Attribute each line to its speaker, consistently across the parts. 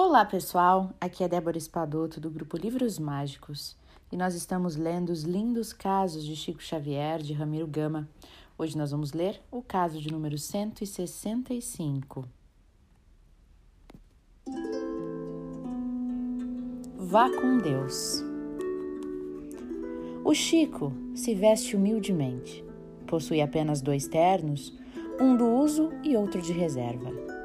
Speaker 1: Olá, pessoal! Aqui é Débora Espadoto do grupo Livros Mágicos e nós estamos lendo os lindos casos de Chico Xavier, de Ramiro Gama. Hoje nós vamos ler o caso de número 165. Vá com Deus. O Chico se veste humildemente. Possui apenas dois ternos, um do uso e outro de reserva.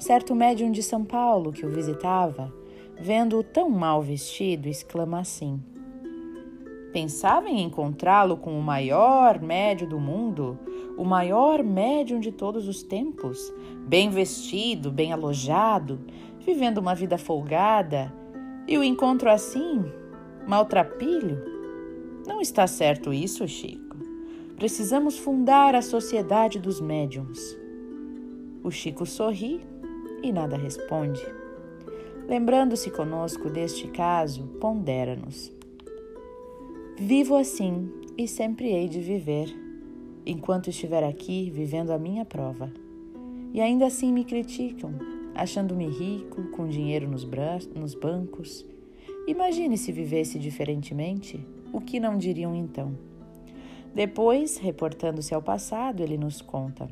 Speaker 1: Certo médium de São Paulo que o visitava, vendo-o tão mal vestido, exclama assim: Pensava em encontrá-lo com o maior médium do mundo, o maior médium de todos os tempos, bem vestido, bem alojado, vivendo uma vida folgada, e o encontro assim, maltrapilho? Não está certo isso, Chico. Precisamos fundar a Sociedade dos Médiums. O Chico sorri e nada responde. Lembrando-se conosco deste caso, pondera-nos. Vivo assim e sempre hei de viver, enquanto estiver aqui vivendo a minha prova. E ainda assim me criticam, achando-me rico, com dinheiro nos, nos bancos. Imagine se vivesse diferentemente, o que não diriam então? Depois, reportando-se ao passado, ele nos conta.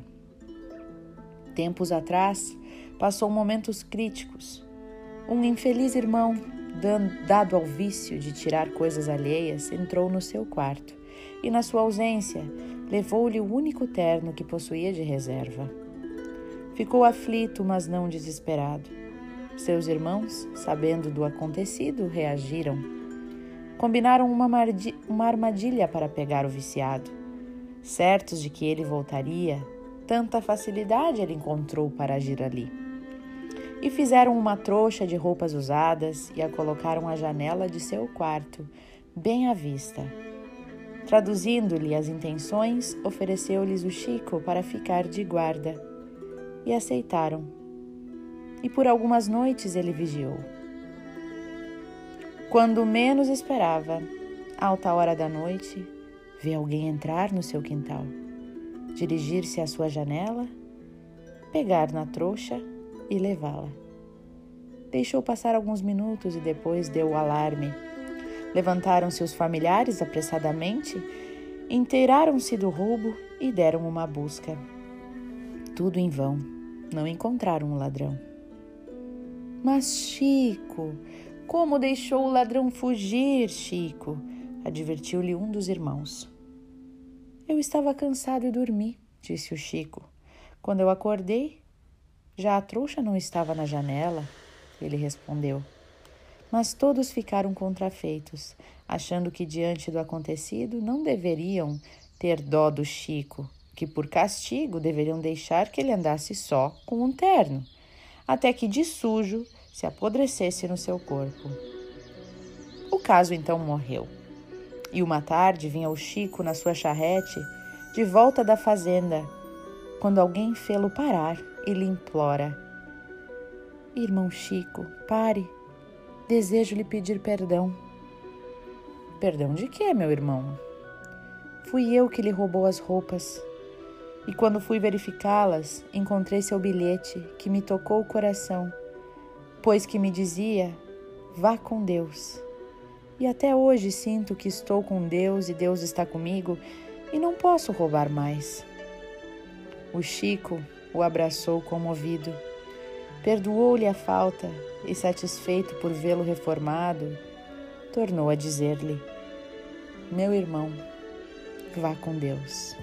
Speaker 1: Tempos atrás, passou momentos críticos. Um infeliz irmão, dado ao vício de tirar coisas alheias, entrou no seu quarto e, na sua ausência, levou-lhe o único terno que possuía de reserva. Ficou aflito, mas não desesperado. Seus irmãos, sabendo do acontecido, reagiram. Combinaram uma, uma armadilha para pegar o viciado. Certos de que ele voltaria, tanta facilidade ele encontrou para agir ali e fizeram uma trouxa de roupas usadas e a colocaram à janela de seu quarto, bem à vista. Traduzindo-lhe as intenções, ofereceu-lhes o Chico para ficar de guarda e aceitaram. E por algumas noites ele vigiou. Quando menos esperava, alta hora da noite, vê alguém entrar no seu quintal, dirigir-se à sua janela, pegar na trouxa e levá-la. Deixou passar alguns minutos e depois deu o alarme. Levantaram-se os familiares apressadamente, inteiraram-se do roubo e deram uma busca. Tudo em vão, não encontraram o ladrão. Mas Chico, como deixou o ladrão fugir, Chico? advertiu-lhe um dos irmãos. Eu estava cansado e dormi, disse o Chico. Quando eu acordei, já a trouxa não estava na janela, ele respondeu. Mas todos ficaram contrafeitos, achando que diante do acontecido não deveriam ter dó do Chico, que por castigo deveriam deixar que ele andasse só com um terno, até que de sujo se apodrecesse no seu corpo. O caso então morreu. E uma tarde vinha o Chico na sua charrete de volta da fazenda, quando alguém fê-lo parar e lhe implora: Irmão Chico, pare, desejo lhe pedir perdão. Perdão de quê, meu irmão? Fui eu que lhe roubou as roupas. E quando fui verificá-las, encontrei seu bilhete que me tocou o coração, pois que me dizia: vá com Deus. E até hoje sinto que estou com Deus e Deus está comigo e não posso roubar mais. O Chico o abraçou comovido. Perdoou-lhe a falta e, satisfeito por vê-lo reformado, tornou a dizer-lhe: Meu irmão, vá com Deus.